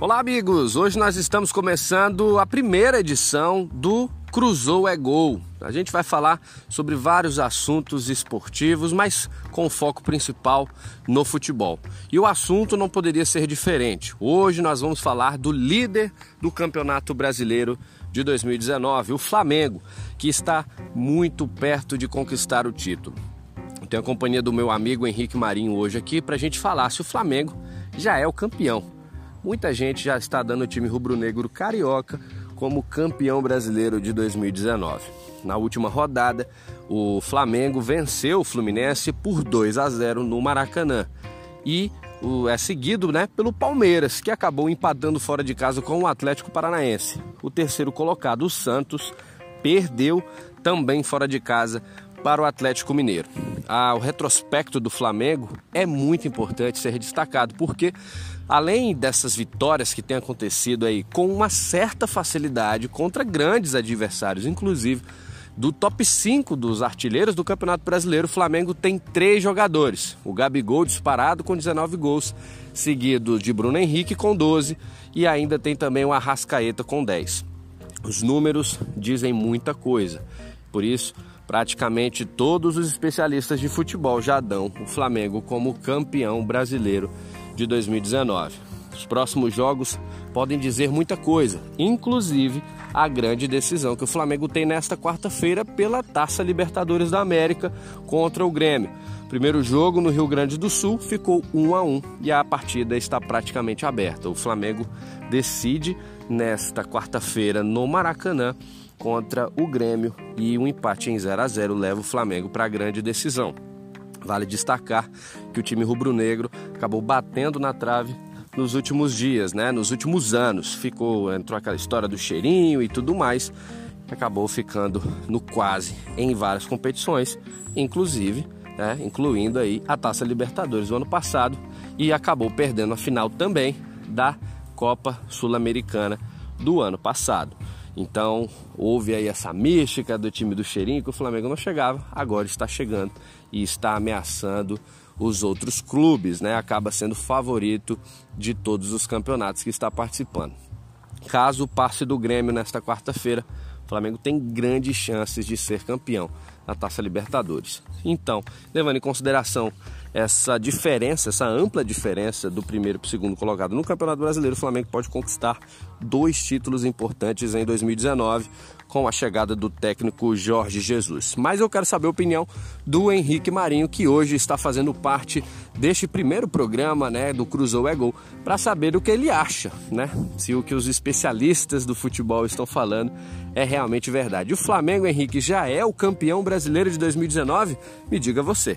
Olá, amigos! Hoje nós estamos começando a primeira edição do Cruzou é Gol. A gente vai falar sobre vários assuntos esportivos, mas com foco principal no futebol. E o assunto não poderia ser diferente. Hoje nós vamos falar do líder do Campeonato Brasileiro de 2019, o Flamengo, que está muito perto de conquistar o título. Eu tenho a companhia do meu amigo Henrique Marinho hoje aqui para a gente falar se o Flamengo já é o campeão. Muita gente já está dando o time rubro-negro carioca como campeão brasileiro de 2019. Na última rodada, o Flamengo venceu o Fluminense por 2 a 0 no Maracanã. E é seguido né, pelo Palmeiras, que acabou empatando fora de casa com o Atlético Paranaense. O terceiro colocado, o Santos, perdeu também fora de casa para o Atlético Mineiro. Ah, o retrospecto do Flamengo é muito importante ser destacado, porque além dessas vitórias que têm acontecido aí com uma certa facilidade contra grandes adversários, inclusive do top 5 dos artilheiros do Campeonato Brasileiro, o Flamengo tem três jogadores. O Gabigol disparado com 19 gols, seguido de Bruno Henrique com 12 e ainda tem também o Arrascaeta com 10. Os números dizem muita coisa. Por isso, praticamente todos os especialistas de futebol já dão o Flamengo como campeão brasileiro de 2019. Os próximos jogos podem dizer muita coisa, inclusive a grande decisão que o Flamengo tem nesta quarta-feira pela Taça Libertadores da América contra o Grêmio. Primeiro jogo no Rio Grande do Sul ficou 1 a 1 e a partida está praticamente aberta. O Flamengo decide nesta quarta-feira no Maracanã contra o Grêmio e um empate em 0 a 0 leva o Flamengo para a grande decisão. Vale destacar que o time rubro-negro acabou batendo na trave nos últimos dias, né? Nos últimos anos. Ficou, entrou aquela história do cheirinho e tudo mais. Acabou ficando no quase em várias competições, inclusive, né, incluindo aí a Taça Libertadores do ano passado e acabou perdendo a final também da Copa Sul-Americana do ano passado. Então houve aí essa mística do time do Cheirinho que o Flamengo não chegava, agora está chegando e está ameaçando os outros clubes, né? Acaba sendo favorito de todos os campeonatos que está participando. Caso passe do Grêmio nesta quarta-feira, o Flamengo tem grandes chances de ser campeão na Taça Libertadores. Então, levando em consideração essa diferença, essa ampla diferença do primeiro para o segundo colocado no Campeonato Brasileiro, o Flamengo pode conquistar dois títulos importantes em 2019 com a chegada do técnico Jorge Jesus. Mas eu quero saber a opinião do Henrique Marinho, que hoje está fazendo parte deste primeiro programa, né, do Cruzou é Gol, para saber o que ele acha, né? Se o que os especialistas do futebol estão falando é realmente verdade. O Flamengo, Henrique, já é o campeão brasileiro de 2019? Me diga você.